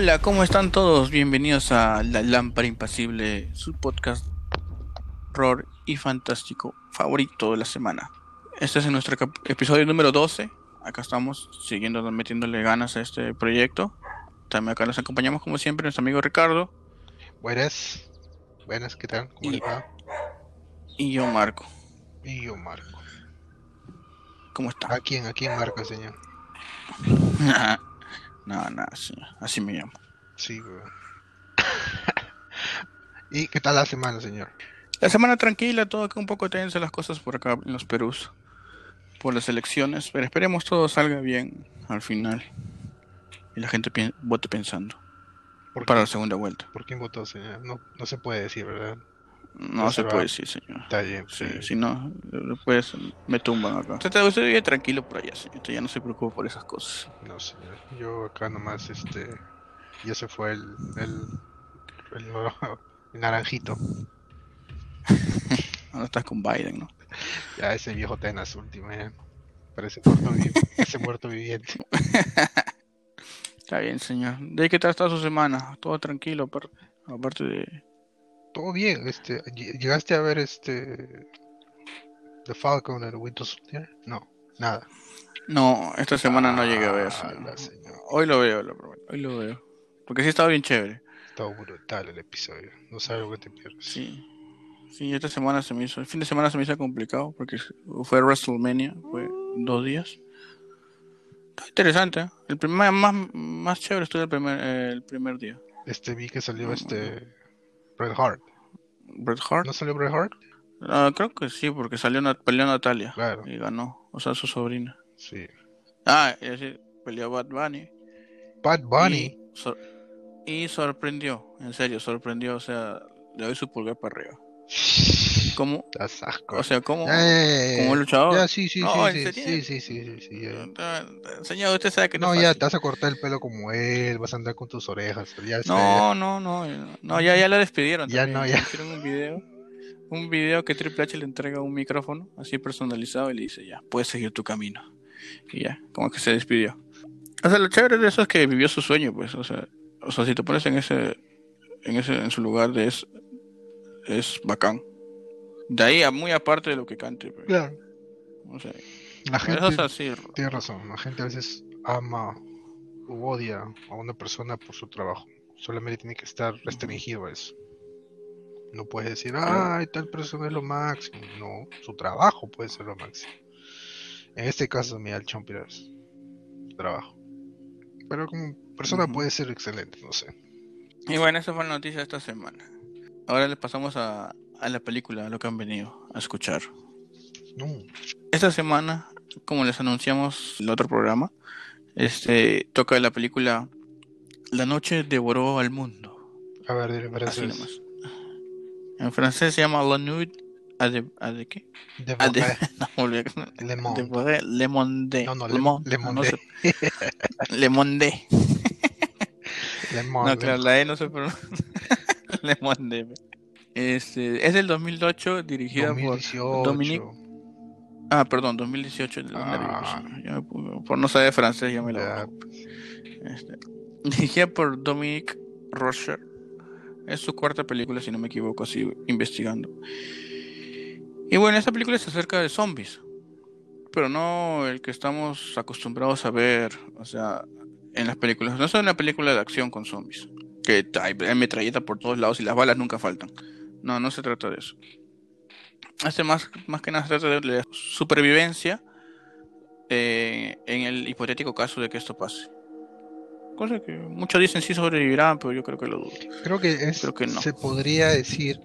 Hola, ¿cómo están todos? Bienvenidos a La Lámpara Impasible, su podcast horror y fantástico favorito de la semana. Este es nuestro episodio número 12. Acá estamos siguiendo metiéndole ganas a este proyecto. También acá nos acompañamos como siempre nuestro amigo Ricardo. Buenas. Buenas, ¿qué tal? ¿Cómo y, Y yo, Marco. Y yo, Marco. ¿Cómo está? ¿A quién? ¿A quién Marco, señor? no, no, así me llamo. Sí, ¿Y qué tal la semana, señor? La semana tranquila, todo acá un poco tensa las cosas por acá en los Perús. Por las elecciones, pero esperemos todo salga bien al final. Y la gente vote pensando. para la segunda vuelta. ¿Por quién votó, señor? No, no se puede decir, ¿verdad? No, se, puede decir, señor. Está bien. Sí, si no, después me tumban acá. Usted, usted vive tranquilo por allá, señor. ya no se preocupe por esas cosas. No, señor. Yo acá nomás, este. Ya se fue el. El, el, naranjito. Ahora estás con Biden, ¿no? Ya ese viejo tenas último, ya. Parece muerto, ese muerto viviente. Está bien, señor. ¿De qué tal está su semana? Todo tranquilo, aparte de todo bien. Este, ¿Llegaste a ver este The Falcon and the Winter Soldier? No, nada. No, esta semana no llegué a ver. Ah, hoy lo veo, hoy lo veo. Porque sí estaba bien chévere. Estaba brutal el episodio. No sabes lo que te pierdes. Sí. Sí, esta semana se me hizo. El fin de semana se me hizo complicado porque fue WrestleMania, fue dos días. Está interesante. ¿eh? El primer más, más chévere estuvo el primer, el primer día. Este vi que salió este Bret Hart. ¿Bret Hart? ¿No salió Bret Hart? Ah, creo que sí, porque salió una, peleó Natalia. Claro. Y ganó. O sea, su sobrina. Sí. Ah, y así peleó Bad Bunny. Bad Bunny. Y, sorprendió, en serio, sorprendió. O sea, le doy su pulgar para arriba. ¿Cómo? O sea, ¿cómo? como luchador. Ya, sí, sí, sí, sí, sí, sí, sí, Señor, usted sabe que no. No, ya te vas a cortar el pelo como él, vas a andar con tus orejas. Ya no, no, no, no, ya, ya la despidieron. Ya no, ya. Hicieron un video, un video que Triple H le entrega un micrófono así personalizado y le dice, ya, puedes seguir tu camino. Y ya, como que se despidió. O sea, lo chévere de eso es que vivió su sueño, pues, o sea, o sea, si te pones en ese, en ese, en su lugar de es, es bacán. De ahí a muy aparte de lo que cante. Pues. Claro. O sea, la gente tiene razón. La gente a veces ama u odia a una persona por su trabajo. Solamente tiene que estar restringido a eso. No puedes decir, ay, tal persona es lo máximo. No, su trabajo puede ser lo máximo. En este caso, mira, el Chompiras, trabajo. Pero como persona puede ser excelente, no sé. Y bueno, esa fue la noticia de esta semana. Ahora le pasamos a, a la película, a lo que han venido a escuchar. Esta semana, como les anunciamos en el otro programa, este toca la película La noche devoró al mundo. A ver, en francés. En francés se llama La nuit a de, a de qué? De a de, no, le, le, monde. le monde. No, no, le, monde. Le monde. le monde. Le monde. No, claro, la E no se pronuncia. le monde. Este, es del 2008, dirigida por Dominique. Ah, perdón, 2018. Ah. por no saber francés, ya me la. Este, dirigida por Dominique Rocher. Es su cuarta película, si no me equivoco, así investigando. Y bueno, esta película se acerca de zombies. Pero no el que estamos acostumbrados a ver, o sea, en las películas. No es una película de acción con zombies. Que hay metralleta por todos lados y las balas nunca faltan. No, no se trata de eso. Este más, más que nada se trata de supervivencia eh, en el hipotético caso de que esto pase. Cosa que muchos dicen sí sobrevivirán, pero yo creo que lo dudo. Creo que, es, que no. se podría decir,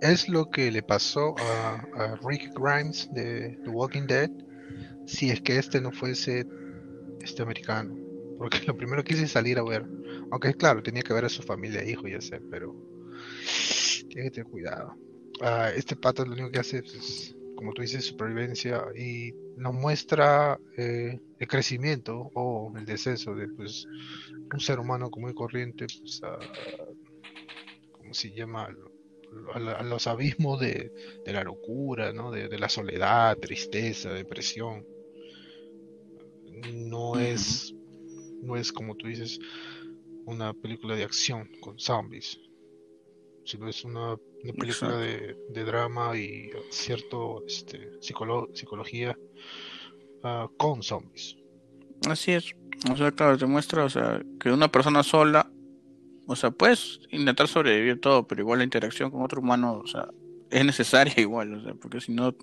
es lo que le pasó a, Rick Grimes de The Walking Dead, si es que este no fuese este americano. Porque lo primero que hice es salir a ver. Aunque claro, tenía que ver a su familia, hijo, ya sé, pero tiene que tener cuidado. Ah, este pato lo único que hace es, como tú dices, supervivencia y nos muestra eh, el crecimiento o el descenso de pues, un ser humano común y corriente, pues, a, ¿cómo se llama? A, los abismos de, la locura, ¿no? de, la soledad, tristeza, depresión. No es, no es como tú dices, una película de acción con zombies, sino es una, película de, drama y cierto este, psicología ah, con zombies. Así es. O sea, claro, te muestra, o sea, que una persona sola, o sea, puedes intentar sobrevivir todo, pero igual la interacción con otro humano, o sea, es necesaria igual, o sea, porque si no,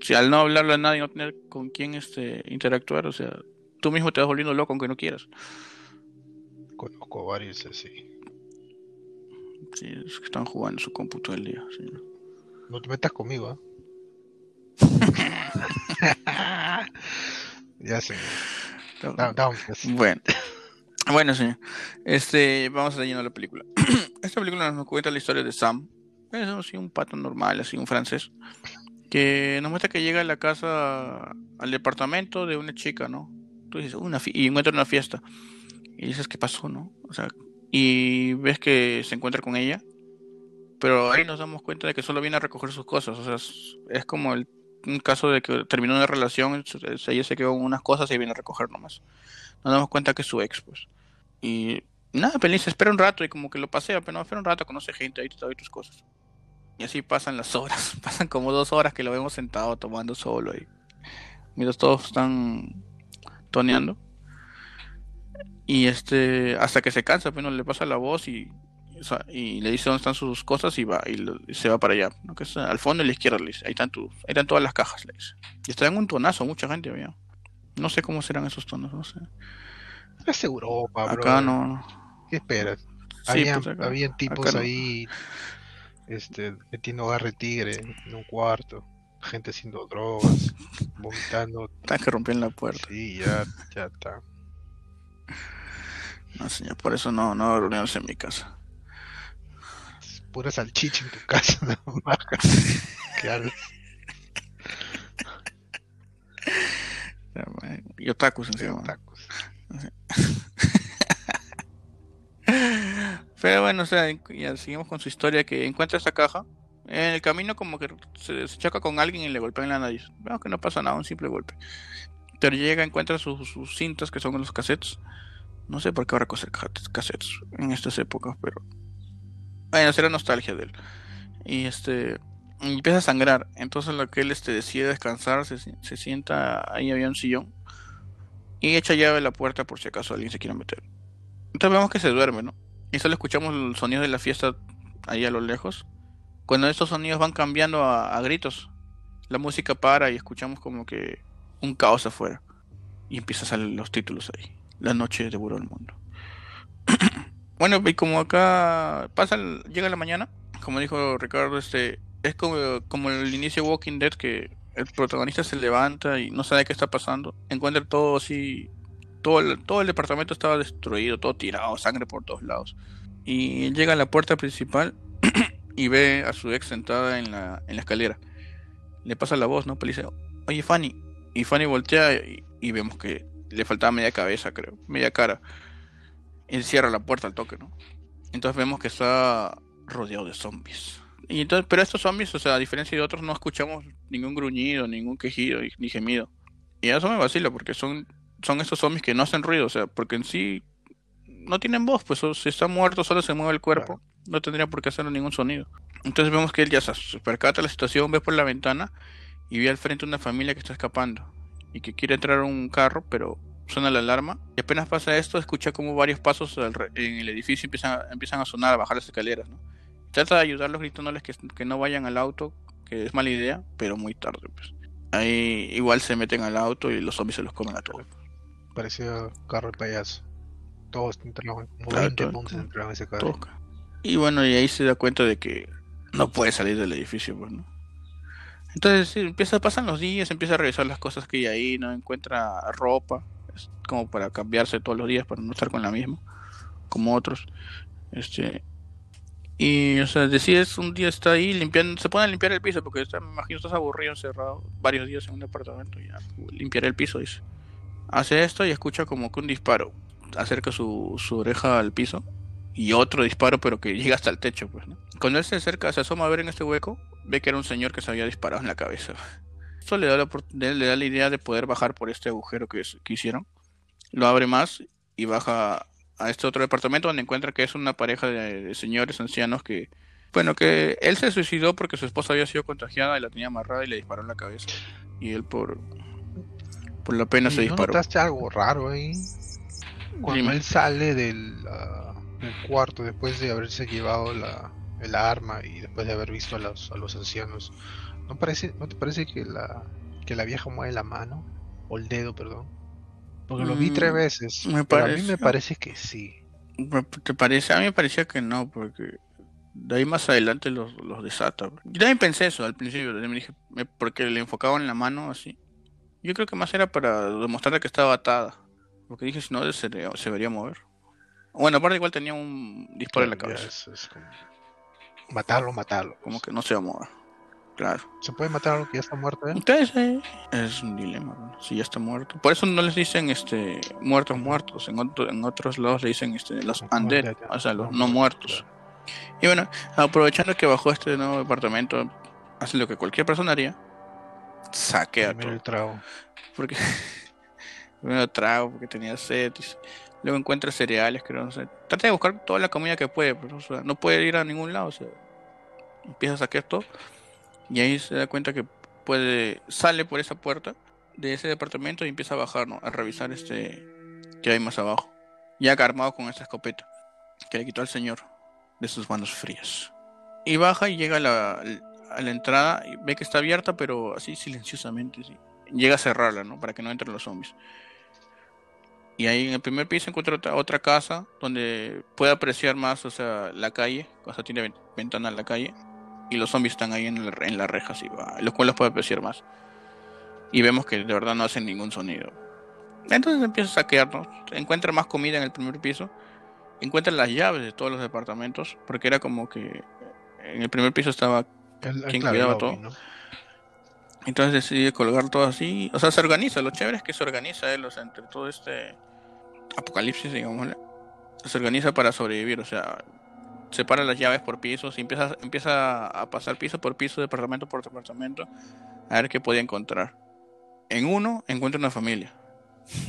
si al no hablarle a nadie, no tener con quién este, interactuar, o sea, tú mismo te vas volviendo loco aunque no quieras. Conozco varios así. Sí, es que están jugando su cómputo el día. No te metas conmigo, ¿eh? ya sé. Bueno. Bueno, sí. Este, vamos a llenar la película. Esta película nos cuenta la historia de Sam. Es así un pato normal, así un francés. Que nos muestra que llega a la casa, al departamento de una chica, ¿no? Tú dices, una y encuentra una fiesta. Y dices, ¿qué pasó, no? O sea, y ves que se encuentra con ella. Pero ahí nos damos cuenta de que solo viene a recoger sus cosas. O sea, es, como el, un caso de que terminó una relación, ella se quedó con unas cosas y viene a recoger nomás. Nos damos cuenta que es su ex, pues. Y nada, feliz, espera un rato y como que lo pasea, pero no, espera un rato, conoce gente, ahí te doy tus cosas. Y así pasan las horas, pasan como dos horas que lo vemos sentado tomando solo ahí. Mientras todos están toneando. Y este, hasta que se cansa, pues no le pasa la voz y, y le dice dónde están sus cosas y va y, se va para allá. ¿no? Que al fondo a la izquierda le dice, ahí están, ahí están todas las cajas, le dice. Y está en un tonazo, mucha gente había. No sé cómo serán esos tonos, no sé. Es Europa, bro. Acá no. ¿Qué esperas? habían, pues tipos ahí este, metiendo garre tigre en un cuarto, gente haciendo drogas, vomitando. Está que rompieron la puerta. Sí, ya, ya está. No, señor, por eso no, no reuniones en mi casa. pura salchicha en tu casa, no claro. Y otakus encima. Otakus. Pero bueno, o sea, ya seguimos con su historia que encuentra esta caja. En el camino como que se, choca con alguien y le golpea en la nariz. Veo que no pasa nada, un simple golpe. Pero llega, encuentra sus, sus cintas que son los cassettes no sé por qué ahora coser cassettes en estas épocas, pero. Bueno, será nostalgia de él. Y este. empieza a sangrar. Entonces lo que él este, decide descansar, se, sienta. Ahí había un sillón. Y echa llave a la puerta por si acaso alguien se quiere meter. Entonces vemos que se duerme, ¿no? Y solo escuchamos el sonido de la fiesta ahí a lo lejos. Cuando estos sonidos van cambiando a, a gritos, la música para y escuchamos como que un caos afuera. Y empiezan a salir los títulos ahí la noche devoró el mundo. bueno, y como acá pasa, llega la mañana, como dijo Ricardo, este es como, como el inicio de Walking Dead que el protagonista se levanta y no sabe qué está pasando, encuentra todo así, todo el, todo el departamento estaba destruido, todo tirado, sangre por todos lados. Y llega a la puerta principal y ve a su ex sentada en la, en la escalera. Le pasa la voz, ¿no? Pero dice, oye Fanny. Y Fanny voltea y vemos que le faltaba media cabeza, creo, media cara. Y cierra la puerta al toque, ¿no? Entonces vemos que está rodeado de zombies. Y entonces, pero estos zombies, o sea, a diferencia de otros, no escuchamos ningún gruñido, ningún quejido, ni gemido. Y eso me vacila, porque son, son estos zombies que no hacen ruido, o sea, porque en sí no tienen voz, pues si está muerto solo se mueve el cuerpo, no tendría por qué hacer ningún sonido. Entonces vemos que él ya se percata la situación, ve por la ventana y ve al frente una familia que está escapando y que quiere entrar a un carro, pero suena la alarma. Y apenas pasa esto, escucha como varios pasos en el edificio empiezan, empiezan a sonar, a bajar las escaleras. ¿no? Trata de ayudarlos gritándoles que, que no vayan al auto, que es mala idea, pero muy tarde. Pues. Ahí igual se meten al auto y los zombies se los comen a todos. Parecía carro de payaso. Todos entraron, como 20 entraron en ese carro. Y bueno, y ahí se da cuenta de que no puede salir del edificio, pues, ¿no? Entonces empieza, pasan los días, empieza a revisar las cosas que hay ahí, no encuentra ropa, como para cambiarse todos los días para no estar con la misma, como otros. Este y o sea, decides un día está ahí limpiando, se pone a limpiar el piso porque está, me imagino estás aburrido, encerrado varios días en un departamento ya limpiar el piso dice. Hace esto y escucha como que un disparo acerca su, su oreja al piso y otro disparo pero que llega hasta el techo pues, ¿no? Cuando él se acerca, se asoma a ver en este hueco, ve que era un señor que se había disparado en la cabeza. Esto le da la, le da la idea de poder bajar por este agujero que, que hicieron. Lo abre más y baja a este otro departamento donde encuentra que es una pareja de, señores ancianos que, bueno, que él se suicidó porque su esposa había sido contagiada y la tenía amarrada y le disparó en la cabeza. Y él por, por la pena se disparó. ¿Notaste algo raro ahí? Cuando él sale del, ah, del, cuarto después de haberse llevado la, el arma y después de haber visto a los, a los ancianos, ¿no, parece, ¿no te parece que la, que la vieja mueve la mano? O el dedo, perdón. Porque lo vi tres mm, veces. Me pero a mí me parece que sí. ¿Te parece? A mí me parecía que no, porque de ahí más adelante los, los desata. Yo también pensé eso al principio, me dije, porque le enfocaban en la mano así. Yo creo que más era para demostrarle que estaba atada. Porque dije, si no, se, se debería mover. Bueno, aparte igual tenía un disparo en la cabeza. Matarlo, matarlo. Como que no se va a mover. Claro. ¿Se puede matar a algo que ya está muerto? Eh? Entonces, es un dilema, si ya está muerto. Por eso no les dicen este muertos muertos. En, en otros lados le dicen este, los undead, o sea, los no muertos. Y bueno, aprovechando que bajó este nuevo departamento, hace lo que cualquier persona haría. Saquea todo. el trago. Porque primero trago, porque tenía sed. Luego encuentra cereales, creo, no sé. Trata de buscar toda la comida que puede, pero no puede ir a ningún lado. Empieza a saquear todo y ahí se da cuenta que puede sale por esa puerta de ese departamento y empieza a bajar, ¿no? A revisar este que hay más abajo. Ya armado con esta escopeta que le quitó al señor de sus manos frías. Y baja y llega a la, a la entrada y ve que está abierta, pero así silenciosamente. Llega a cerrarla, ¿no? Para que no entren los zombies. Y ahí en el primer piso encuentra otra, otra casa donde puede apreciar más, o sea, la calle. O sea, tiene ventana a la calle y los zombies están ahí en, en la reja, así, los cuales puede apreciar más. Y vemos que de verdad no hacen ningún sonido. Entonces empieza a saquearnos. Encuentra más comida en el primer piso. Encuentra las llaves de todos los departamentos. Porque era como que en el primer piso estaba quien cuidaba todo. Entonces decide colgar todo así. O sea, se organiza. Lo chévere es que se organiza él, o sea, entre todo este apocalipsis, digamos. Se organiza para sobrevivir. O sea, separa las llaves por pisos y empieza, empieza a pasar piso por piso, departamento por departamento, a ver qué podía encontrar. En uno encuentra una familia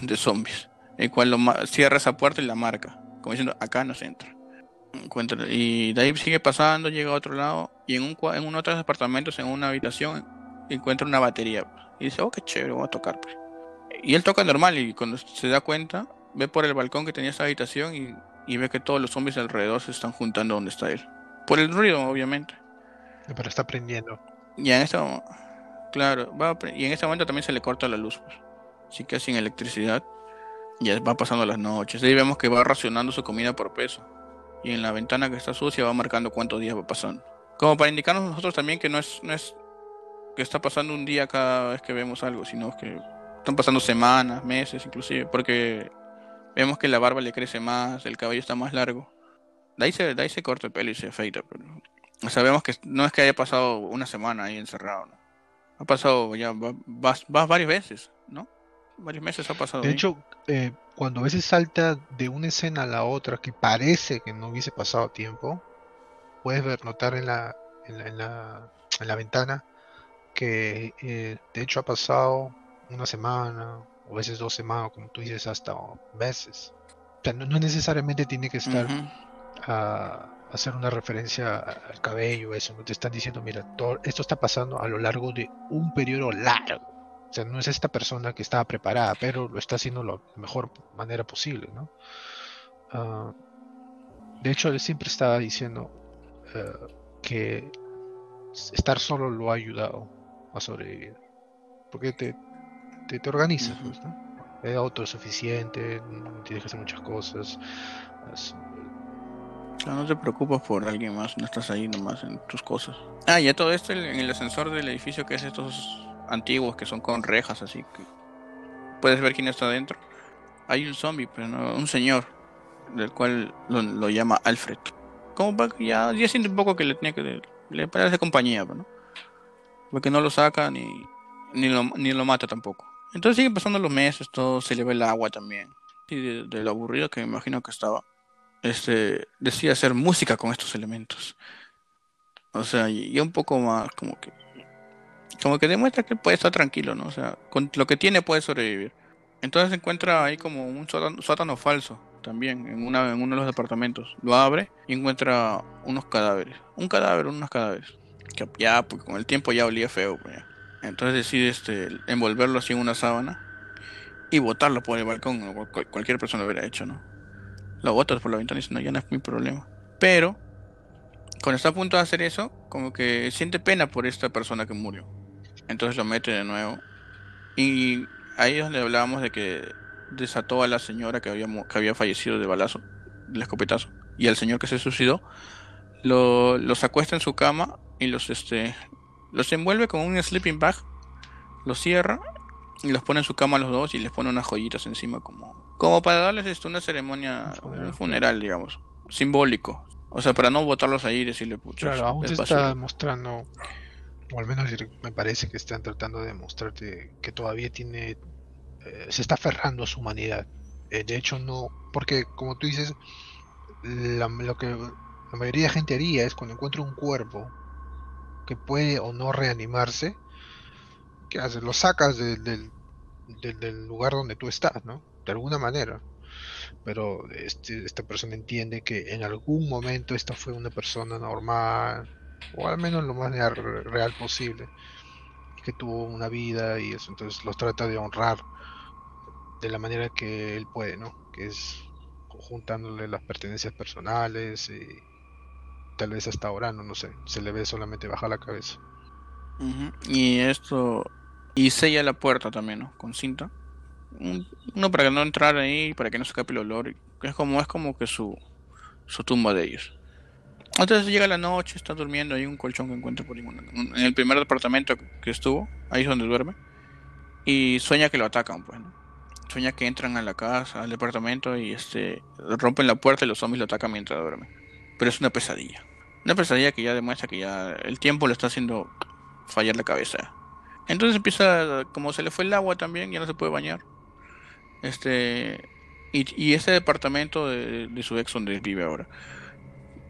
de zombies, el cual lo cierra esa puerta y la marca, como diciendo, acá no se entra. Encuentra, y de ahí sigue pasando, llega a otro lado, y en un, en uno de otros departamentos, en una habitación, encuentra una batería. Y dice, oh, qué chévere, voy a tocar. Pues". Y él toca normal, y cuando se da cuenta, ve por el balcón que tenía esa habitación y y ve que todos los zombies alrededor se están juntando donde está él. Por el ruido, obviamente. Pero está prendiendo. Y en este claro, va y en este momento también se le corta la luz. Pues. Así que sin electricidad. Ya va pasando las noches. Ahí vemos que va racionando su comida por peso. Y en la ventana que está sucia va marcando cuántos días va pasando. Como para indicarnos nosotros también que no es, no es que está pasando un día cada vez que vemos algo, sino que están pasando semanas, meses inclusive, porque Vemos que la barba le crece más, el cabello está más largo. De ahí se, de ahí se corta el pelo y se afeita. Pero... O sea, vemos que no es que haya pasado una semana ahí encerrado. ¿no? Ha pasado ya, vas, varias veces, ¿no? Varios meses ha pasado. De hecho, eh, cuando a veces salta de una escena a la otra que parece que no hubiese pasado tiempo, puedes ver, notar en la, en la, en la, ventana que eh, de hecho ha pasado una semana, o a veces dos semanas, como tú dices, hasta meses. O sea, no, necesariamente tiene que estar a, hacer una referencia al cabello, eso, no te están diciendo, mira, esto está pasando a lo largo de un periodo largo. O sea, no es esta persona que estaba preparada, pero lo está haciendo de la mejor manera posible, ¿no? Ah, de hecho, él siempre estaba diciendo eh, que estar solo lo ha ayudado a sobrevivir. Porque te, te, organizas, pues, Es autosuficiente, tienes que hacer muchas cosas. no te preocupas por alguien más, no estás ahí nomás en tus cosas. Ah, ya todo esto en el ascensor del edificio que es estos antiguos que son con rejas, así que puedes ver quién está adentro. Hay un zombie, pero no, un señor, del cual lo, llama Alfred. Como para que ya, ya siente un poco que le tenía que le parece compañía, ¿no? Porque no lo saca ni, ni, lo, ni lo mata tampoco. Entonces siguen pasando los meses, todo se le ve el agua también. Y de, lo aburrido que me imagino que estaba, este, decide hacer música con estos elementos. O sea, y, un poco más como que como que demuestra que puede estar tranquilo, ¿no? O sea, con lo que tiene puede sobrevivir. Entonces encuentra ahí como un sótano, falso, también en, una, en uno de los departamentos. Lo abre y encuentra unos cadáveres. Un cadáver, unos cadáveres. Ya, pues, con el tiempo ya olía feo. Pues, Entonces decide este, envolverlo así en una sábana y botarlo por el balcón. cualquier persona lo hubiera hecho, ¿no? Lo botas por la ventana y dice, no, ya no es mi problema. Pero, cuando está a punto de hacer eso, como que siente pena por esta persona que murió. Entonces lo mete de nuevo. Y ahí es donde hablábamos de que desató a la señora que había, que había fallecido de balazo, del escopetazo, y al señor que se suicidó, lo, los acuesta en su cama y los, este, los envuelve con un sleeping bag, los cierra y los pone en su cama los dos y les pone unas joyitas encima como, como para darles esto, una ceremonia, un funeral, digamos, simbólico. O sea, para no botarlos ahí y decirle, pucha. Claro, aún está mostrando, o al menos me parece que están tratando de mostrarte que todavía tiene eh, se está aferrando a su humanidad. Eh, de hecho, no, porque como tú dices, lo que la mayoría de gente haría es cuando encuentra un cuerpo que puede o no reanimarse, ¿qué haces? Lo sacas del, lugar donde tú estás, ¿no? De alguna manera. Pero este, esta persona entiende que en algún momento esta fue una persona normal, o al menos lo más real posible, que tuvo una vida y eso, entonces los trata de honrar de la manera que él puede, ¿no? Que es juntándole las pertenencias personales y tal vez hasta ahora, no, sé, se le ve solamente bajar la cabeza. Y esto, y sella la puerta también, ¿no? Con cinta. Uno para que no entrara ahí, para que no se escape el olor. Es como, es como que su, su tumba de ellos. Entonces llega la noche, está durmiendo, hay un colchón que encuentra por ningún... En el primer departamento que estuvo, ahí es donde duerme. Y sueña que lo atacan, pues, ¿no? sueña que entran a la casa, al departamento y este rompen la puerta y los zombies lo atacan mientras duerme. Pero es una pesadilla. Una pesadilla que ya demuestra que ya el tiempo le está haciendo fallar la cabeza. Entonces empieza, como se le fue el agua también, ya no se puede bañar. Este y, ese departamento de, su ex donde vive ahora,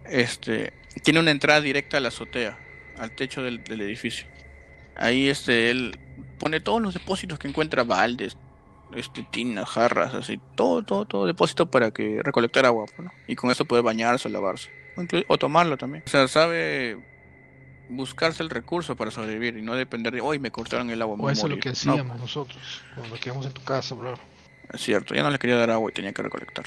este tiene una entrada directa a la azotea, al techo del, edificio. Ahí este él pone todos los depósitos que encuentra, baldes, este, tinas, jarras, así, todo, todo, todo depósito para que recolectar agua, pues, y con eso puede bañarse lavarse, o, tomarlo también. O sea, sabe buscarse el recurso para sobrevivir y no depender de hoy me cortaron el agua. O eso es lo que hacíamos nosotros cuando quedamos en tu casa, bro. Es cierto, ya no le quería dar agua y tenía que recolectar.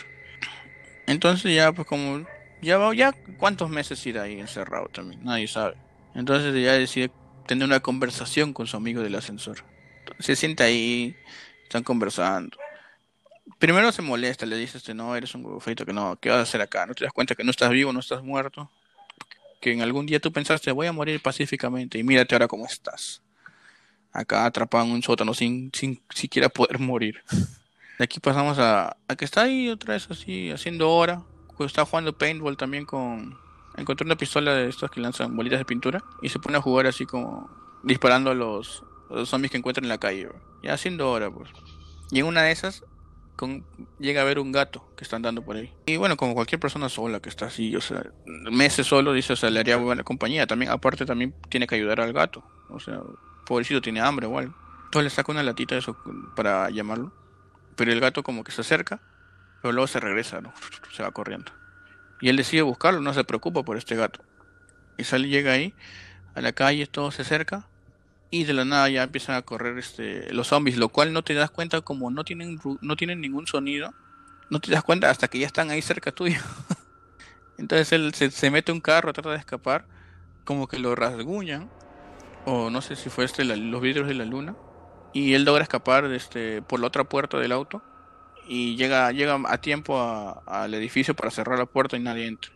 Entonces ya pues como ya ya cuántos meses irá ahí encerrado también, nadie sabe. Entonces ya decide tener una conversación con su amigo del ascensor. Se sienta ahí, están conversando. Primero se molesta, le dice, este, no, eres un huevo que no, ¿qué vas a hacer acá? ¿No te das cuenta que no estás vivo, no estás muerto? Que en algún día tú pensaste, voy a morir pacíficamente y mírate ahora cómo estás. Acá atrapado en un sótano sin, sin siquiera poder morir. De aquí pasamos a, a que está ahí otra vez así, haciendo hora. Está jugando paintball también con... Encontró una pistola de estos que lanzan bolitas de pintura y se pone a jugar así como disparando a los, los zombies que encuentran en la calle. Ya haciendo hora, pues. Y en una de esas con, llega a ver un gato que está andando por ahí. Y bueno, como cualquier persona sola que está así, o sea, meses solo, dice, o le haría buena compañía. También, aparte, también tiene que ayudar al gato. O sea, pobrecito tiene hambre o algo. Entonces le saca una latita de eso para llamarlo. Pero el gato como que se acerca, pero luego se regresa, ¿no? Se va corriendo. Y él decide buscarlo, no se preocupa por este gato. Y sale, llega ahí, a la calle, todo se acerca y de la nada ya empiezan a correr este los zombies, lo cual no te das cuenta como no tienen no tienen ningún sonido, no te das cuenta hasta que ya están ahí cerca tuyo. Entonces él se, mete un carro, trata de escapar, como que lo rasguñan, o no sé si fue este los vidrios de la luna, y él logra escapar este, por la otra puerta del auto y llega, llega a tiempo al edificio para cerrar la puerta y nadie entra.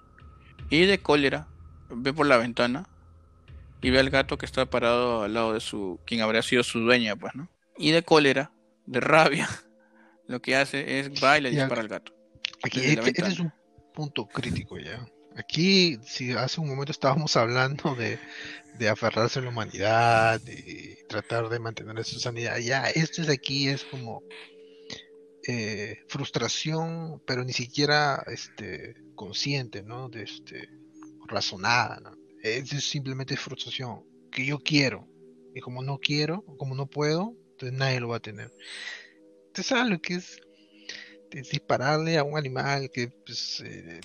Y de cólera ve por la ventana y ve al gato que está parado al lado de su, quien habría sido su dueña, pues, ¿no? Y de cólera, de rabia, lo que hace es va y le dispara al gato. Aquí este, es un punto crítico ya. Aquí, si hace un momento estábamos hablando de, de aferrarse a la humanidad, de tratar de mantener su sanidad, ya esto es aquí es como eh, frustración, pero ni siquiera este consciente, ¿no? De este razonada, ¿no? Es simplemente frustración, que yo quiero. Y como no quiero, como no puedo, entonces nadie lo va a tener. ¿Te sabes lo que es dispararle a un animal que pues, eh,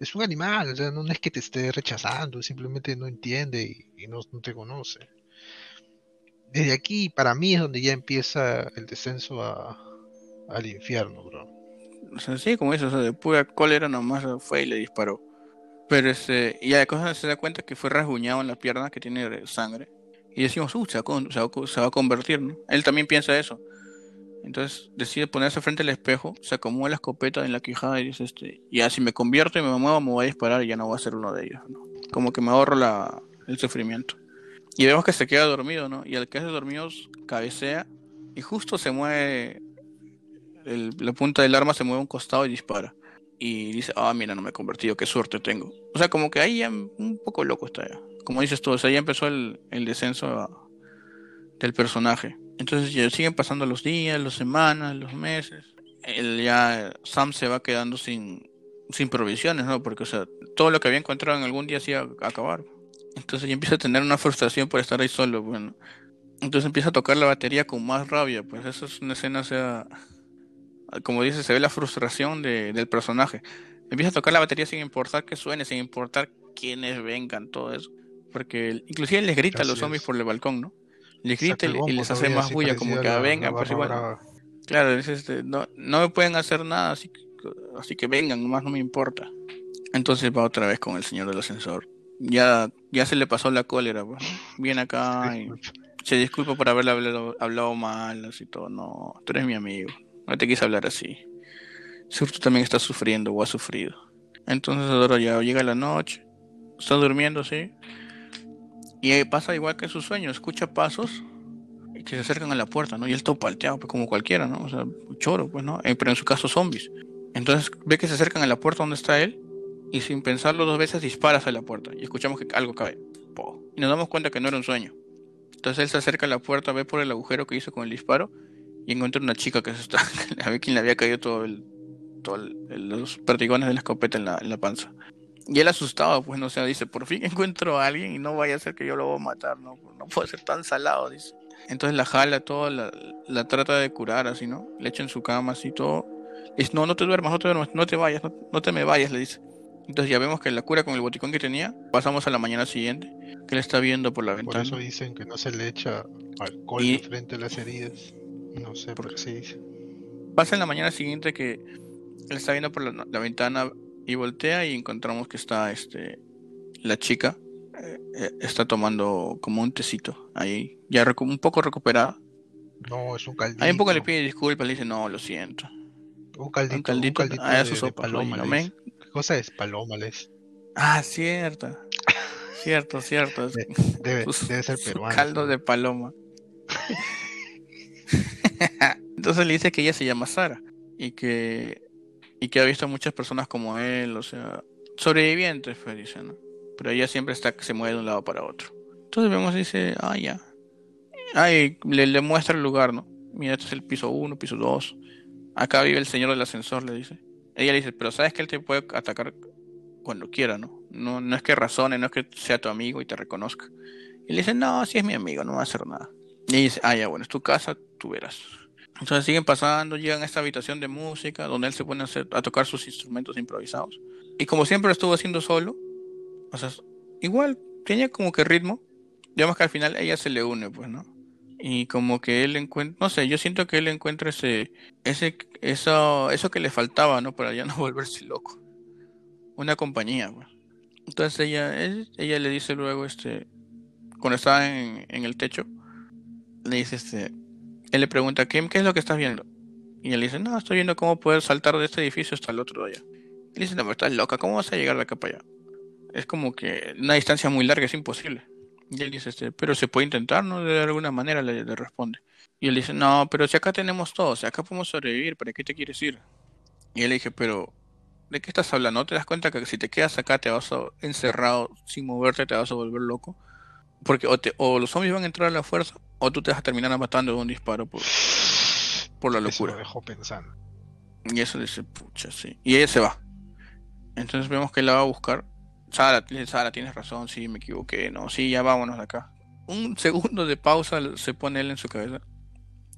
es un animal, o sea, no es que te esté rechazando, simplemente no entiende y, no, te conoce. Desde aquí, para mí, es donde ya empieza el descenso al infierno, bro. O sea, sí, como eso, o sea, de pura cólera nomás fue y le disparó. Pero este, y la cosa se da cuenta que fue rasguñado en la pierna, que tiene sangre. Y decimos, uh, se va, a convertir, ¿no? Él también piensa eso. Entonces decide ponerse frente al espejo, se acomoda la escopeta en la quijada y dice, este, ya si me convierto y me muevo, me voy a disparar y ya no voy a ser uno de ellos, ¿no? Como que me ahorro la, el sufrimiento. Y vemos que se queda dormido, ¿no? Y al quedarse dormido cabecea y justo se mueve, la punta del arma se mueve a un costado y dispara. Y dice, ah, mira, no me he convertido, qué suerte tengo. O sea, como que ahí ya un poco loco está ya como dices tú, o sea, ya empezó el, descenso del personaje. Entonces ya siguen pasando los días, las semanas, los meses. El, ya Sam se va quedando sin, sin provisiones, ¿no? Porque, o sea, todo lo que había encontrado en algún día se iba a acabar. Entonces ya empieza a tener una frustración por estar ahí solo, bueno. Entonces empieza a tocar la batería con más rabia, pues eso es una escena, o sea, como dice, se ve la frustración del personaje. Empieza a tocar la batería sin importar que suene, sin importar quiénes vengan, todo eso. Porque inclusive les grita a los zombies por el balcón, ¿no? Les grita y, les hace más bulla, como que vengan, pues igual. Claro, este, no, no me pueden hacer nada, así, así que vengan, nomás no me importa. Entonces va otra vez con el señor del ascensor. Ya, ya se le pasó la cólera, pues, Viene acá y se disculpa por haberle hablado, mal, así todo. No, tú eres mi amigo, no te quise hablar así. Seguro tú también estás sufriendo o has sufrido. Entonces ahora ya llega la noche, está durmiendo, sí. Y pasa igual que en su sueño, escucha pasos que se acercan a la puerta, ¿no? Y él todo palteado, pues como cualquiera, ¿no? O sea, choro, pues, ¿no? Eh, pero en su caso zombies. Entonces ve que se acercan a la puerta donde está él y sin pensarlo dos veces dispara hacia la puerta y escuchamos que algo cae. Y nos damos cuenta que no era un sueño. Entonces él se acerca a la puerta, ve por el agujero que hizo con el disparo y encuentra una chica que se está, a ver quién le había caído todo el, todo los perdigones de la escopeta en la, en la panza. Y él asustado, pues no sé, dice, por fin encuentro a alguien y no vaya a ser que yo lo voy a matar, no, no puede ser tan salado, dice. Entonces la jala todo, la, la trata de curar así, ¿no? Le echa en su cama así todo. dice, no, no te duermas, no te duermas, no te vayas, no, te me vayas, le dice. Entonces ya vemos que la cura con el boticón que tenía, pasamos a la mañana siguiente, que él está viendo por la ventana. Por eso dicen que no se le echa alcohol y... frente a las heridas. No sé por qué se dice. Pasa en la mañana siguiente que él está viendo por la, la ventana y voltea y encontramos que está este la chica eh, eh, está tomando como un tecito ahí ya un poco recuperada. No es un caldito. Ahí un poco le pide disculpas le dice no lo siento un caldito un caldito, un ah, de, sopa, paloma ¿qué cosa es paloma les ah cierto. Cierto cierto. Debe, debe ser peruano caldo de paloma entonces le dice que ella se llama Sara y que y que ha visto muchas personas como él, o sea, sobrevivientes, pues dice, ¿no? Pero ella siempre está que se mueve de un lado para otro. Entonces vemos, dice, ah, ya. Ay, le, le muestra el lugar, ¿no? Mira, este es el piso 1, piso 2. Acá vive el señor del ascensor, le dice. Ella le dice, pero sabes que él te puede atacar cuando quiera, ¿no? No, no es que razone, no es que sea tu amigo y te reconozca. Y le dice, no, si es mi amigo, no va a hacer nada. Y dice, ah, ya, bueno, es tu casa, tú verás. Entonces siguen pasando, llegan a esta habitación de música donde él se pone a, tocar sus instrumentos improvisados. Y como siempre lo estuvo haciendo solo, o sea, igual tenía como que ritmo. Digamos que al final ella se le une, pues, ¿no? Y como que él encuentra, no sé, yo siento que él encuentra ese, ese, eso, eso que le faltaba, ¿no? Para ya no volverse loco. Una compañía, pues. Entonces ella, ella le dice luego, este, cuando estaba en, en el techo, le dice, este, él le pregunta, Kim, ¿qué es lo que estás viendo? Y él dice, no, estoy viendo cómo poder saltar de este edificio hasta el otro de allá. Y dice, no, pero estás loca, ¿cómo vas a llegar de acá para allá? Es como que una distancia muy larga es imposible. Y él dice, este, pero se puede intentar, ¿no? De alguna manera le, responde. Y él dice, no, pero si acá tenemos todo, si acá podemos sobrevivir, ¿para qué te quieres ir? Y él le dice, pero ¿de qué estás hablando? ¿No te das cuenta que si te quedas acá te vas a, encerrado sin moverte, te vas a volver loco? Porque o, o los zombies van a entrar a la fuerza o tú te vas a terminar matando de un disparo por, por la locura. Eso lo dejó pensando. Y eso dice, pucha, sí. Y ella se va. Entonces vemos que la va a buscar. Sara, Sara, tienes razón, sí, me equivoqué. No, sí, ya vámonos de acá. Un segundo de pausa se pone él en su cabeza.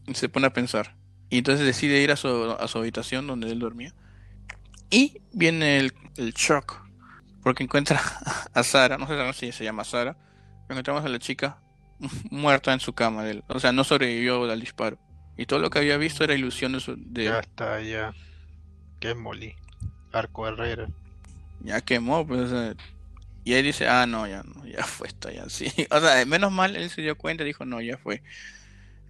Y se pone a pensar. Y entonces decide ir a su, a su habitación donde él dormía. Y viene el, el shock, porque encuentra a Sara, no sé si se llama Sara, encontramos a la chica muerta en su cama. De él. O sea, no sobrevivió al disparo. Y todo lo que había visto era ilusión de, su, de Ya está, ya. Qué molí. Arco Herrera. Ya quemó, pues. y él dice, ah, no, ya no, ya fue esto, ya sí. O sea, menos mal él se dio cuenta y dijo, no, ya fue.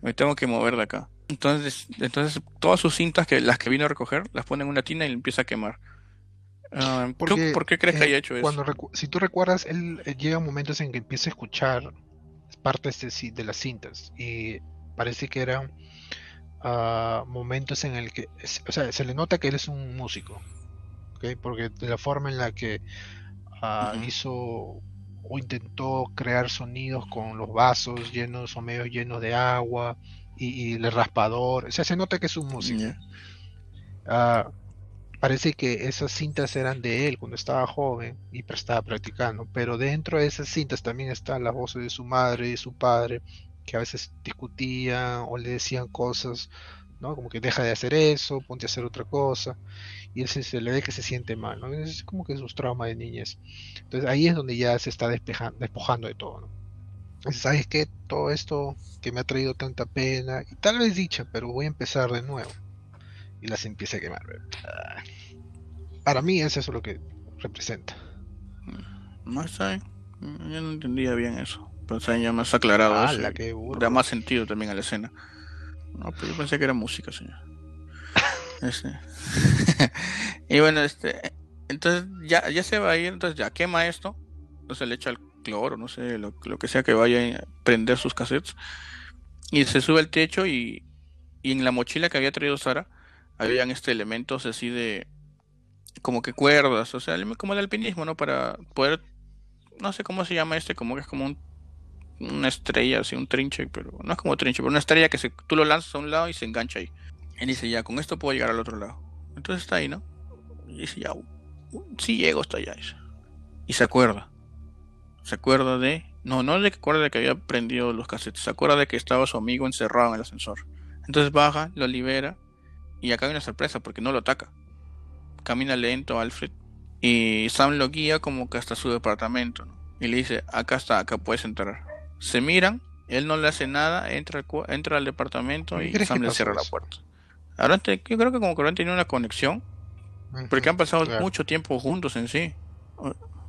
Me tengo que mover de acá. Entonces, entonces todas sus cintas, que las que vino a recoger, las pone en una tina y le empieza a quemar. Ah, ¿Por qué crees que haya hecho cuando eso? Si tú recuerdas, él, llega momentos en que empieza a escuchar partes de, de las cintas y parece que eran uh, momentos en el que, o sea, se le nota que él es un músico, ¿okay? porque de la forma en la que uh, hizo o intentó crear sonidos con los vasos llenos o medio llenos de agua y, el raspador, o sea, se nota que es un músico. Uh, parece que esas cintas eran de él cuando estaba joven y estaba practicando, pero dentro de esas cintas también están las voces de su madre y su padre, que a veces discutían o le decían cosas, ¿no? Como que deja de hacer eso, ponte a hacer otra cosa, y él se, le ve que se siente mal, ¿no? Es como que sus traumas de niñez. Entonces ahí es donde ya se está despejando, despojando de todo, ¿no? ¿sabes qué? Todo esto que me ha traído tanta pena, y tal vez dicha, pero voy a empezar de nuevo y las empieza a quemar. Para mí es eso lo que representa. No sé, yo no entendía bien eso. Pero ya me has aclarado ah, Da más sentido también a la escena. No, pero yo pensé que era música, señor. Este. y bueno, este. Entonces ya, ya se va a ir, entonces ya quema esto. Entonces le echa el cloro, no sé, lo, lo que sea que vaya a prender sus cassettes. Y se sube al techo y, y en la mochila que había traído Sara habían este elementos así de como que cuerdas, o sea, como el alpinismo, ¿no? Para poder, no sé cómo se llama este, como que es como un, una estrella, así un trinche, pero no es como trinche, pero una estrella que se, tú lo lanzas a un lado y se engancha ahí. Y dice, ya, con esto puedo llegar al otro lado. Entonces está ahí, ¿no? Y dice, ya, sí llego hasta allá. Y se acuerda. Se acuerda de... No, no que acuerda de que había prendido los casetes. Se acuerda de que estaba su amigo encerrado en el ascensor. Entonces baja, lo libera y acá hay una sorpresa porque no lo ataca. Camina lento Alfred y Sam lo guía como que hasta su departamento. Y le dice, acá está, acá puedes entrar. Se miran, él no le hace nada, entra, entra al departamento y Sam le cierra la puerta. Ahora yo creo que como que han tenido una conexión. Porque han pasado mucho tiempo juntos en sí.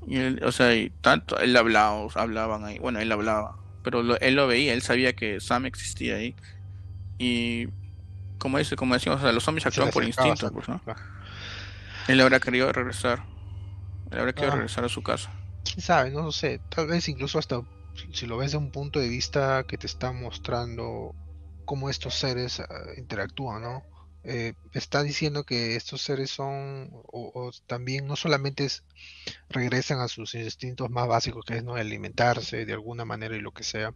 Y o sea, y tanto, él hablaba, hablaban ahí. Bueno, él hablaba. Pero él lo veía, él sabía que Sam existía ahí. Y como dice, como decimos, los zombies actúan por instinto, pues, ¿no? Él habrá querido regresar. Él habrá querido ah. regresar a su casa. Quién sabe, no sé. Tal vez incluso hasta si lo ves de un punto de vista que te está mostrando cómo estos seres ah, interactúan, ¿no? Eh, está diciendo que estos seres son, o, también no solamente regresan a sus instintos más básicos, que es no alimentarse de alguna manera y lo que sea,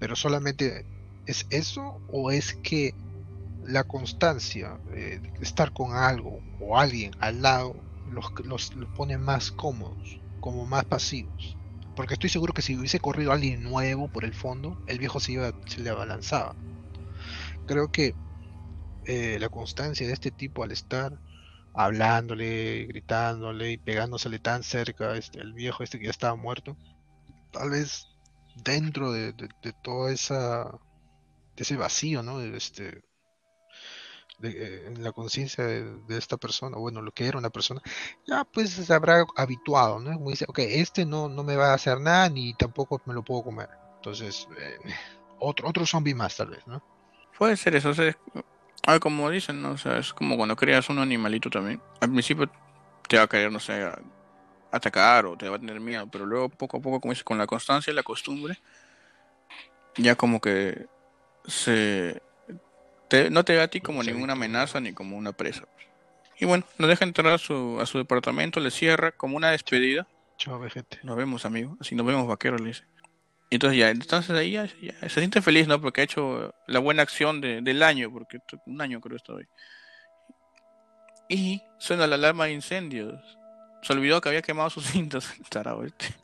pero solamente es eso o es que la constancia de estar con algo o alguien al lado los, los, pone más cómodos, como más pasivos. Porque estoy seguro que si hubiese corrido alguien nuevo por el fondo, el viejo se, iba, se le abalanzaba. Creo que eh, la constancia de este tipo al estar hablándole, gritándole y pegándosele tan cerca, este, el viejo este que ya estaba muerto, tal vez dentro de, de toda esa de ese vacío, ¿no? De este de, en la conciencia de, esta persona, bueno, lo que era una persona, ya pues se habrá habituado, ¿no? Como dice, ok, este no, no me va a hacer nada ni tampoco me lo puedo comer. Entonces, eh, otro, otro zombie más tal vez, ¿no? Puede ser eso, o como dicen, ¿no? O sea, es como cuando creas un animalito también. Al principio te va a querer, no sé, atacar o te va a tener miedo, pero luego poco a poco, como dice, con la constancia y la costumbre, ya como que se no te ve a ti como ninguna amenaza ni como una presa. Y bueno, nos deja entrar a su, a su departamento, le cierra como una despedida. Chao, vejete. Nos vemos, amigo. Así nos vemos, vaqueros, le dice. Y entonces ya, entonces ahí ya, se siente feliz, ¿no? Porque ha hecho la buena acción del año, porque un año creo que hoy. Y suena la alarma de incendios. Se olvidó que había quemado sus cintas. Este.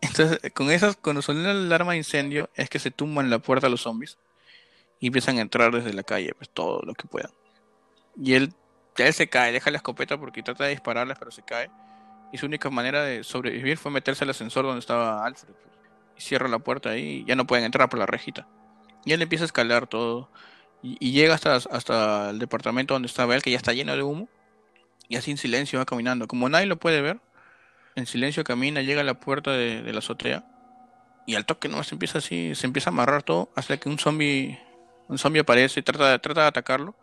Entonces, con esas, cuando suena la alarma de incendio, es que se tumban la puerta a los zombies y empiezan a entrar desde la calle, pues todo lo que puedan. Y él, él se cae, deja la escopeta porque trata de dispararlas, pero se cae. Y su única manera de sobrevivir fue meterse al ascensor donde estaba Alfred. Pues. Y cierra la puerta ahí y ya no pueden entrar por la rejita. Y él empieza a escalar todo. Y, llega hasta, hasta el departamento donde estaba él, que ya está lleno de humo. Y así en silencio va caminando. Como nadie lo puede ver, en silencio camina, llega a la puerta de, la azotea. Y al toque no se empieza así, se empieza a amarrar todo hasta que un zombie, un zombie aparece y trata, trata de atacarlo.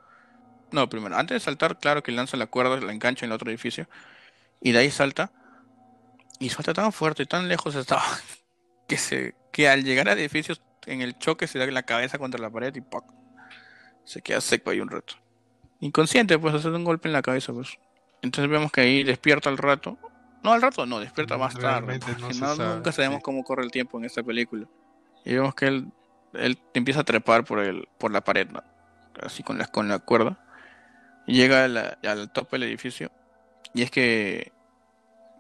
No, primero, antes de saltar, claro que lanza la cuerda, la engancha en el otro edificio. Y de ahí salta. Y salta tan fuerte, tan lejos estaba, que, se, que al llegar al edificio, en el choque se da la cabeza contra la pared y ¡poc! se queda seco ahí un rato. Inconsciente, pues hace un golpe en la cabeza, pues. Entonces vemos que ahí despierta al rato. No, al rato no, despierta más tarde. nunca sabemos cómo corre el tiempo en esta película. Y vemos que él, él empieza a trepar por el, por la pared, así con la, con la cuerda. Y llega al tope del edificio. Y es que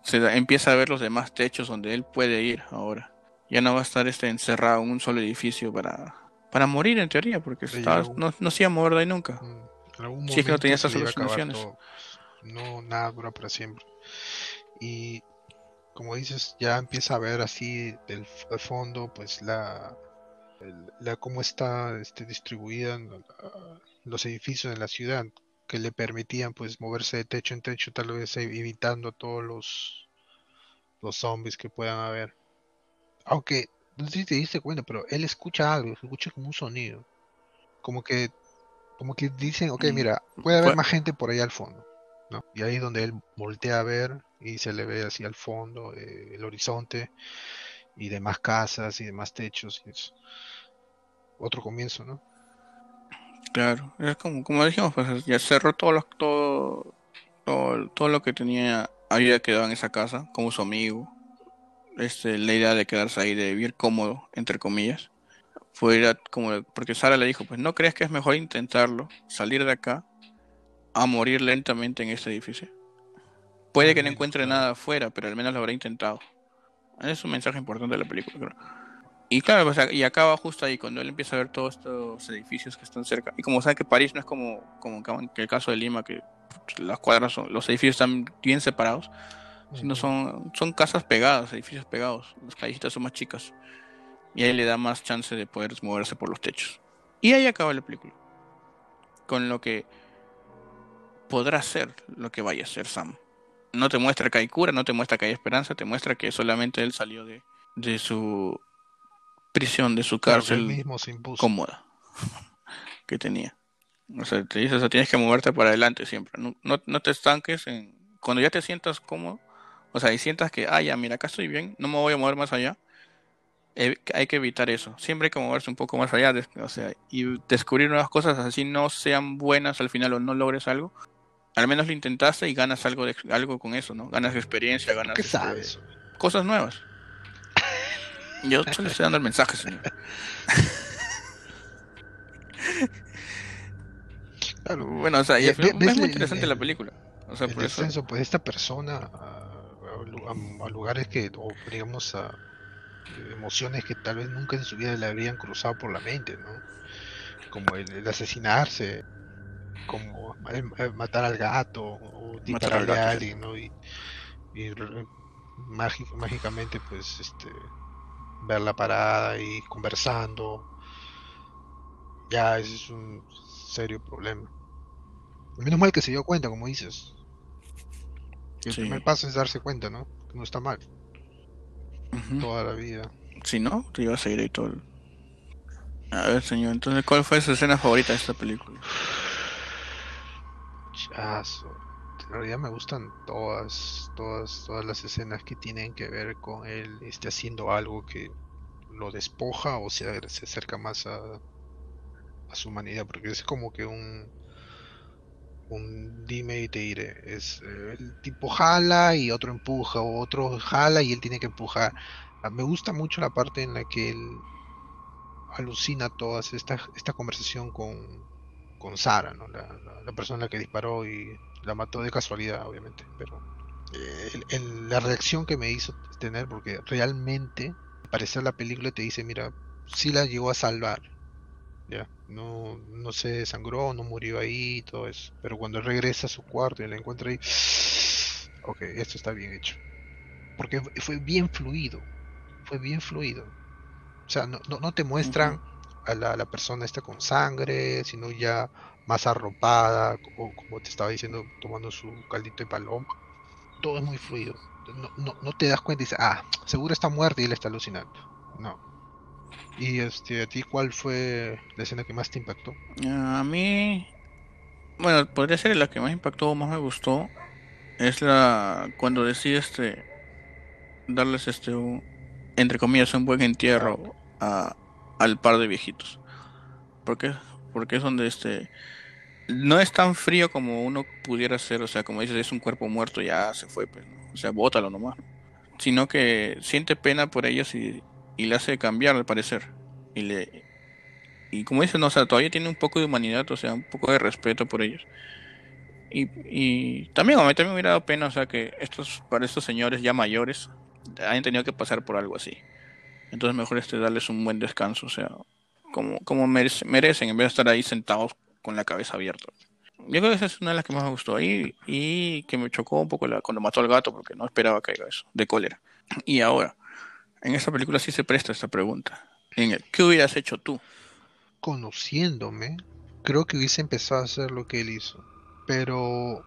se empieza a ver los demás techos donde él puede ir ahora. Ya no va a estar este encerrado en un solo edificio para, para morir en teoría, porque no, no se iba a mover de ahí nunca. Mm, si es que no tenía esas soluciones. No, nada dura para siempre. Y como dices, ya empieza a ver así del fondo, pues la, la cómo está este, distribuida los edificios en la ciudad que le permitían pues moverse de techo en techo, tal vez evitando todos los los zombies que puedan haber. Aunque no sé si te diste cuenta, pero él escucha algo, escucha como un sonido. Como que, como que dicen, ok, mm, mira, puede haber más gente por ahí al fondo. ¿no? Y ahí es donde él voltea a ver y se le ve así al fondo eh, el horizonte y demás casas y demás techos. Y es otro comienzo, ¿no? Claro, es como, como dijimos, pues ya cerró todo todo, todo, todo lo que tenía, había quedado en esa casa, como su amigo, este, la idea de quedarse ahí, de vivir cómodo, entre comillas, fue como, porque Sara le dijo, pues no crees que es mejor intentarlo, salir de acá, a morir lentamente en este edificio. Puede que no encuentre nada afuera, pero al menos lo habrá intentado. Es un mensaje importante de la película, creo. Y claro, pues, y acaba justo ahí, cuando él empieza a ver todos estos edificios que están cerca. Y como sabe que París no es como, como el caso de Lima, que las cuadras son, los edificios están bien separados, sino son, son casas pegadas, edificios pegados. Las callecitas son más chicas. Y ahí le da más chance de poder moverse por los techos. Y ahí acaba la película. Con lo que podrá ser lo que vaya a ser Sam. No te muestra que hay cura, no te muestra que hay esperanza, te muestra que solamente él salió de, de su prisión, de su cárcel mismo cómoda que tenía. O sea, te dice, o tienes que moverte para adelante siempre. No, no, no te estanques en... Cuando ya te sientas cómodo, o sea, y sientas que, ah, ya, mira, acá estoy bien, no me voy a mover más allá. hay que evitar eso. Siempre hay que moverse un poco más allá, o sea, y descubrir nuevas cosas, así no sean buenas al final o no logres algo. Al menos lo intentaste y ganas algo de, algo con eso, ¿no? Ganas experiencia, ganas ¿Qué sabes? cosas nuevas. Yo solo estoy dando el mensaje, señor. bueno, o sea, y es muy interesante la película. O sea, por eso. pues esta persona a, lugares que, o digamos, a emociones que tal vez nunca en su vida le habrían cruzado por la mente, ¿no? Como el, asesinarse, como matar al gato, o dispararle a alguien, ¿no? Y, mágicamente, pues, este, ver la parada y conversando, ya ese es un serio problema. Menos mal que se dio cuenta, como dices. Y el primer paso es darse cuenta, ¿no? Que no está mal. Toda la vida. Si no, te iba a seguir ahí todo. A ver, señor, entonces, ¿cuál fue su escena favorita de esta película? Chazo. En realidad me gustan todas, todas, todas las escenas que tienen que ver con él este, haciendo algo que lo despoja o se, se acerca más a, a su humanidad, porque es como que un un dime y te diré. Es eh, el tipo jala y otro empuja, o otro jala y él tiene que empujar. Ah, me gusta mucho la parte en la que él alucina todas esta, esta conversación con, con Sara, ¿no? la, la, persona que disparó y la mató de casualidad, obviamente. Pero eh, la reacción que me hizo tener, porque realmente, parecer la película te dice, mira, sí la llegó a salvar, ya, no, no se sangró, no murió ahí y todo eso. Pero cuando regresa a su cuarto y la encuentra ahí, ok, esto está bien hecho. Porque fue bien fluido, fue bien fluido. O sea, no, no, te muestran la, la, persona esta con sangre, sino ya más arropada, o como te estaba diciendo, tomando su caldito de paloma. Todo es muy fluido. No, no, no te das cuenta y dices, ah, seguro está muerta y él está alucinando. No, y este, a ti, ¿cuál fue la escena que más te impactó? A mí, bueno, podría ser la que más impactó o más me gustó. Es la cuando decide este darles este entre comillas un buen entierro a, al par de viejitos. porque Porque es donde este no es tan frío como uno pudiera ser, o sea, como dices, es un cuerpo muerto, ya se fue, pues, o sea, bótalo nomás. Sino que siente pena por ellos y, y le hace cambiar al parecer. Y le y como dicen, no, o sea, todavía tiene un poco de humanidad, o sea, un poco de respeto por ellos. Y, y también a mí también me hubiera dado pena, o sea, que estos para estos señores ya mayores hayan tenido que pasar por algo así. Entonces mejor este darles un buen descanso, o sea, como, como merecen, en vez de estar ahí sentados con la cabeza abierta. Yo creo que esa es una de las que más me gustó ahí y que me chocó un poco la, cuando mató al gato porque no esperaba que haga eso, de cólera. Y ahora, en esta película sí se presta esta pregunta. ¿Qué hubieras hecho tú? Conociéndome, creo que hubiese empezado a hacer lo que él hizo. Pero,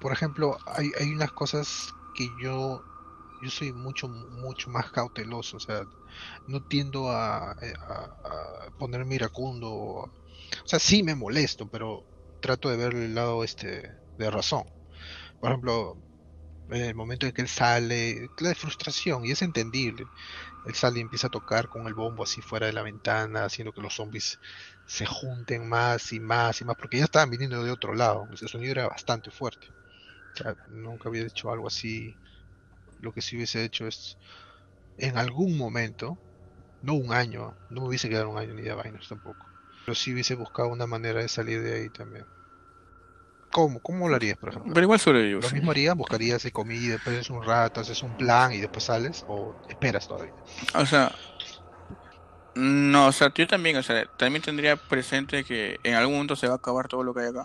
por ejemplo, hay, hay unas cosas que yo yo soy mucho mucho más cauteloso, o sea, no tiendo a, eh, a, ponerme iracundo, o sea, sí me molesto, pero trato de ver el lado este de razón. Por ejemplo, en el momento en que él sale, la frustración, y es entendible. Él sale y empieza a tocar con el bombo así fuera de la ventana, haciendo que los zombies se junten más y más y más, porque ya estaban viniendo de otro lado. Ese sonido era bastante fuerte. O sea, nunca había hecho algo así. Lo que sí hubiese hecho es, en algún momento, no un año, no me hubiese quedado un año ni de vainas tampoco, pero sí hubiese buscado una manera de salir de ahí también. ¿Cómo? ¿Cómo lo harías, por ejemplo? Pero igual sobrevivo. ¿Lo mismo harías? ¿Buscarías de comida, después un rato, haces un plan y después sales? ¿O esperas todavía? O sea, no, o sea, yo también, o sea, también tendría presente que en algún momento se va a acabar todo lo que hay acá.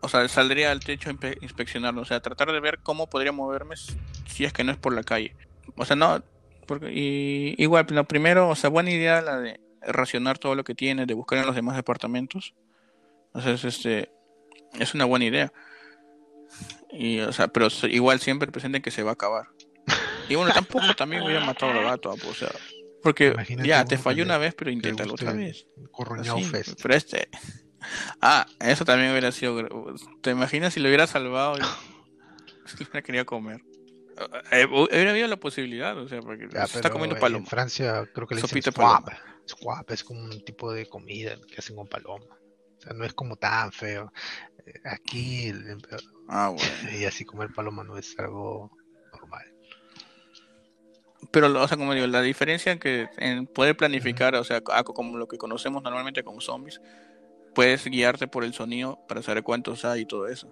O sea, saldría al techo a inspeccionarlo, o sea, tratar de ver cómo podría moverme si es que no es por la calle. O sea, no, porque, y, igual, lo primero, o sea, buena idea la de racionar todo lo que tiene, de buscar en los demás departamentos. O sea, es este, es una buena idea. Y, o sea, pero igual siempre presenten que se va a acabar. Y bueno, tampoco también hubiera matado al gato, o sea, porque ya te falló una vez, pero inténtalo otra vez. pero este. Ah, eso también hubiera sido. ¿Te imaginas si lo hubiera salvado si lo hubiera querido comer? Eh, hubiera habido la posibilidad, o sea, porque está comiendo paloma. En Francia creo que le dicen es como un tipo de comida que hacen con paloma. O sea, no es como tan feo. Eh, aquí, ah, bueno. y así comer paloma no es algo normal. Pero, o sea, como digo, la diferencia en que en poder planificar, o sea, como lo que conocemos normalmente como zombies, puedes guiarte por el sonido para saber cuántos hay y todo eso.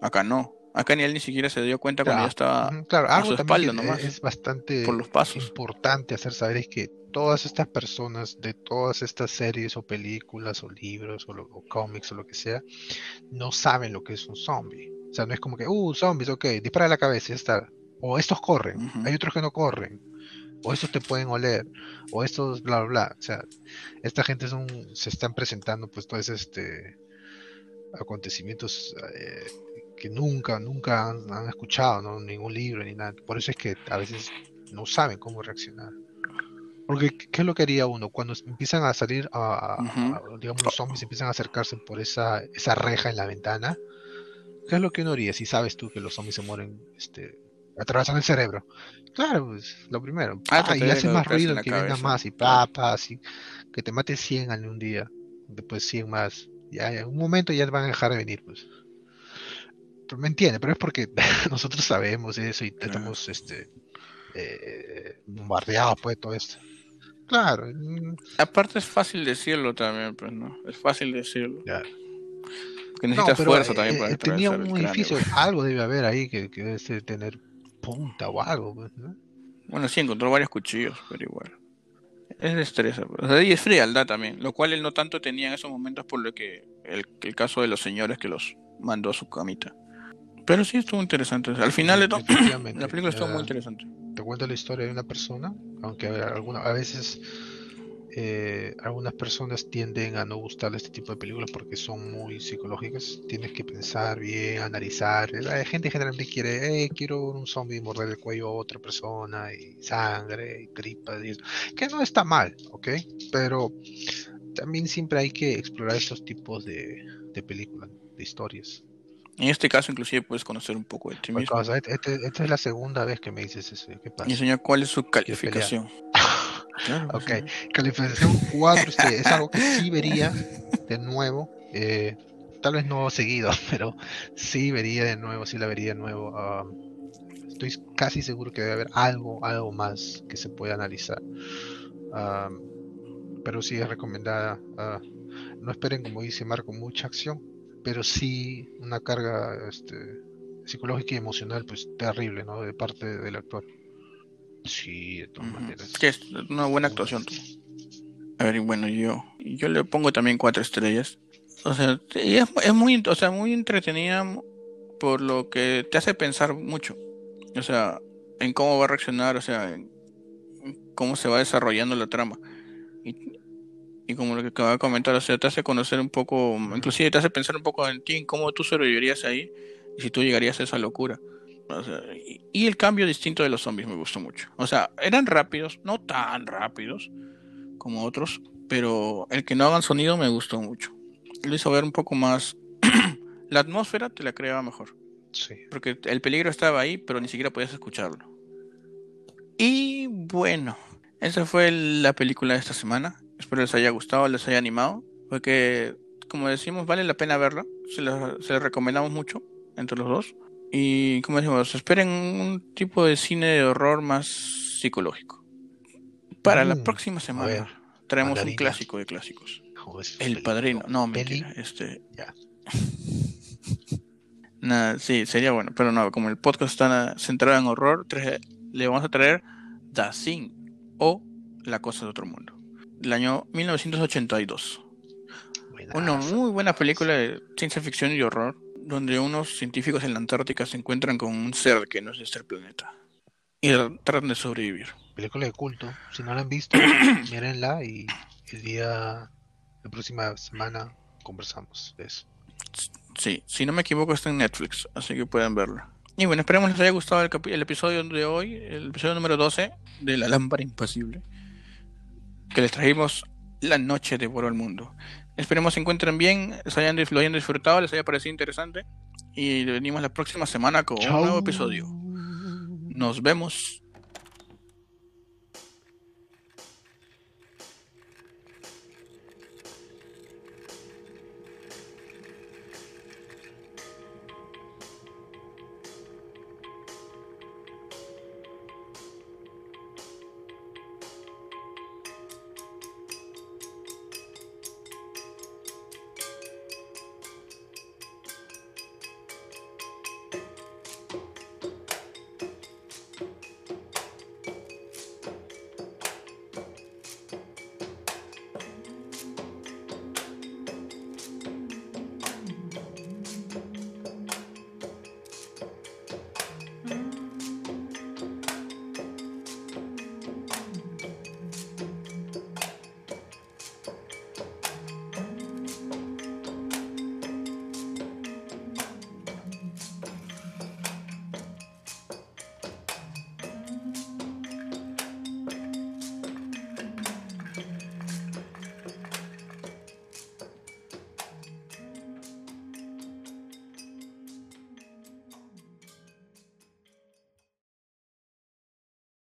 Acá no. Acá ni él ni siquiera se dio cuenta cuando ya estaba claro, a su espalda nomás. Es bastante por los pasos. importante hacer saber es que todas estas personas de todas estas series o películas o libros o, cómics o lo que sea, no saben lo que es un zombie. O sea, no es como que, uh, zombies, ok, dispara la cabeza y ya está. O estos corren, hay otros que no corren. O estos te pueden oler, o estos bla bla bla. O sea, esta gente se están presentando pues todos este acontecimientos eh, que nunca, nunca han, escuchado, ¿no? ningún libro ni nada. Por eso es que a veces no saben cómo reaccionar. Porque, ¿qué es lo que haría uno? Cuando empiezan a salir, a, digamos, los zombies empiezan a acercarse por esa, esa reja en la ventana, ¿qué es lo que uno haría si sabes tú que los zombies se mueren, este, atravesan el cerebro? Claro, pues, lo primero. Ah, ah y hace más ruido, que venga más, y papas, y que te mate 100 en un día, después 100 más. Ya, en un momento ya van a dejar de venir, pues me entiende, pero es porque nosotros sabemos eso y estamos este eh, bombardeados pues todo esto. Claro. Mm. Aparte es fácil decirlo también, pues no, es fácil decirlo. Claro. Que necesitas fuerza también para eh, Tenía un edificio, algo debe haber ahí que, que debe tener punta o algo, pues, Bueno, sí, encontró varios cuchillos, pero igual. es estrés. y es frialdad también, lo cual él no tanto tenía en esos momentos por lo que el, el caso de los señores que los mandó a su camita. Pero sí estuvo interesante. Al final de todo, la película estuvo muy interesante. Te cuento la historia de una persona, aunque a, alguna, a veces eh, algunas personas tienden a no gustar este tipo de películas porque son muy psicológicas. Tienes que pensar bien, analizar. La gente generalmente quiere, eh, quiero un zombie morder el cuello a otra persona y sangre y tripas. Y Que no está mal, ¿ok? Pero también siempre hay que explorar estos tipos de, de películas, de historias. En este caso, inclusive puedes conocer un poco de ti mismo. Este, este, esta es la segunda vez que me dices eso. ¿Qué pasa? Y señor, ¿cuál es su calificación? Ok, calificación 4 este, es algo que sí vería de nuevo. Eh, tal vez no seguido, pero sí vería de nuevo, sí la vería de nuevo. estoy casi seguro que debe haber algo, algo más que se pueda analizar. pero sí es recomendada. Ah, no esperen, como dice Marco, mucha acción, pero sí una carga este, psicológica y emocional pues terrible, ¿no? De parte del actor. Sí, de todas maneras. Que es una buena actuación. A ver, bueno, yo yo le pongo también cuatro estrellas. O sea, es, es muy, o sea, muy entretenida por lo que te hace pensar mucho. O sea, en cómo va a reaccionar, o sea, en cómo se va desarrollando la trama. Y, y como lo que acaba de comentar, o sea, te hace conocer un poco, inclusive te hace pensar un poco en ti, en cómo tú sobrevivirías ahí y si tú llegarías a esa locura y, el cambio distinto de los zombies me gustó mucho. O sea, eran rápidos, no tan rápidos como otros, pero el que no hagan sonido me gustó mucho. Lo hizo ver un poco más. la atmósfera te la creaba mejor. Sí. Porque el peligro estaba ahí, pero ni siquiera podías escucharlo. Y bueno, esa fue la película de esta semana. Espero les haya gustado, les haya animado. Porque, como decimos, vale la pena verla. Se la, se la recomendamos mucho entre los dos. Y como decimos, esperen un tipo de cine de horror más psicológico. Para la mm, próxima semana traemos un clásico de clásicos. El Padrino. No, mentira. Este. Nada, sí, sería bueno. Pero no, como el podcast está centrado en horror, le vamos a traer The Thing o La Cosa de Otro Mundo. El año 1982. Una muy buena película de ciencia ficción y horror donde unos científicos en la Antártica se encuentran con un ser que no es de este planeta y tratan de sobrevivir. Película de culto. Si no la han visto, mírenla y el día, la próxima semana conversamos de eso. Sí, si no me equivoco está en Netflix, así que pueden verla. Y bueno, esperemos les haya gustado el, episodio de hoy, el episodio número 12 de La Lámpara Impasible, que les trajimos la noche de Boro al Mundo. Esperemos se encuentren bien, se hayan, lo hayan disfrutado, les haya parecido interesante. Y venimos la próxima semana con un nuevo episodio. Nos vemos.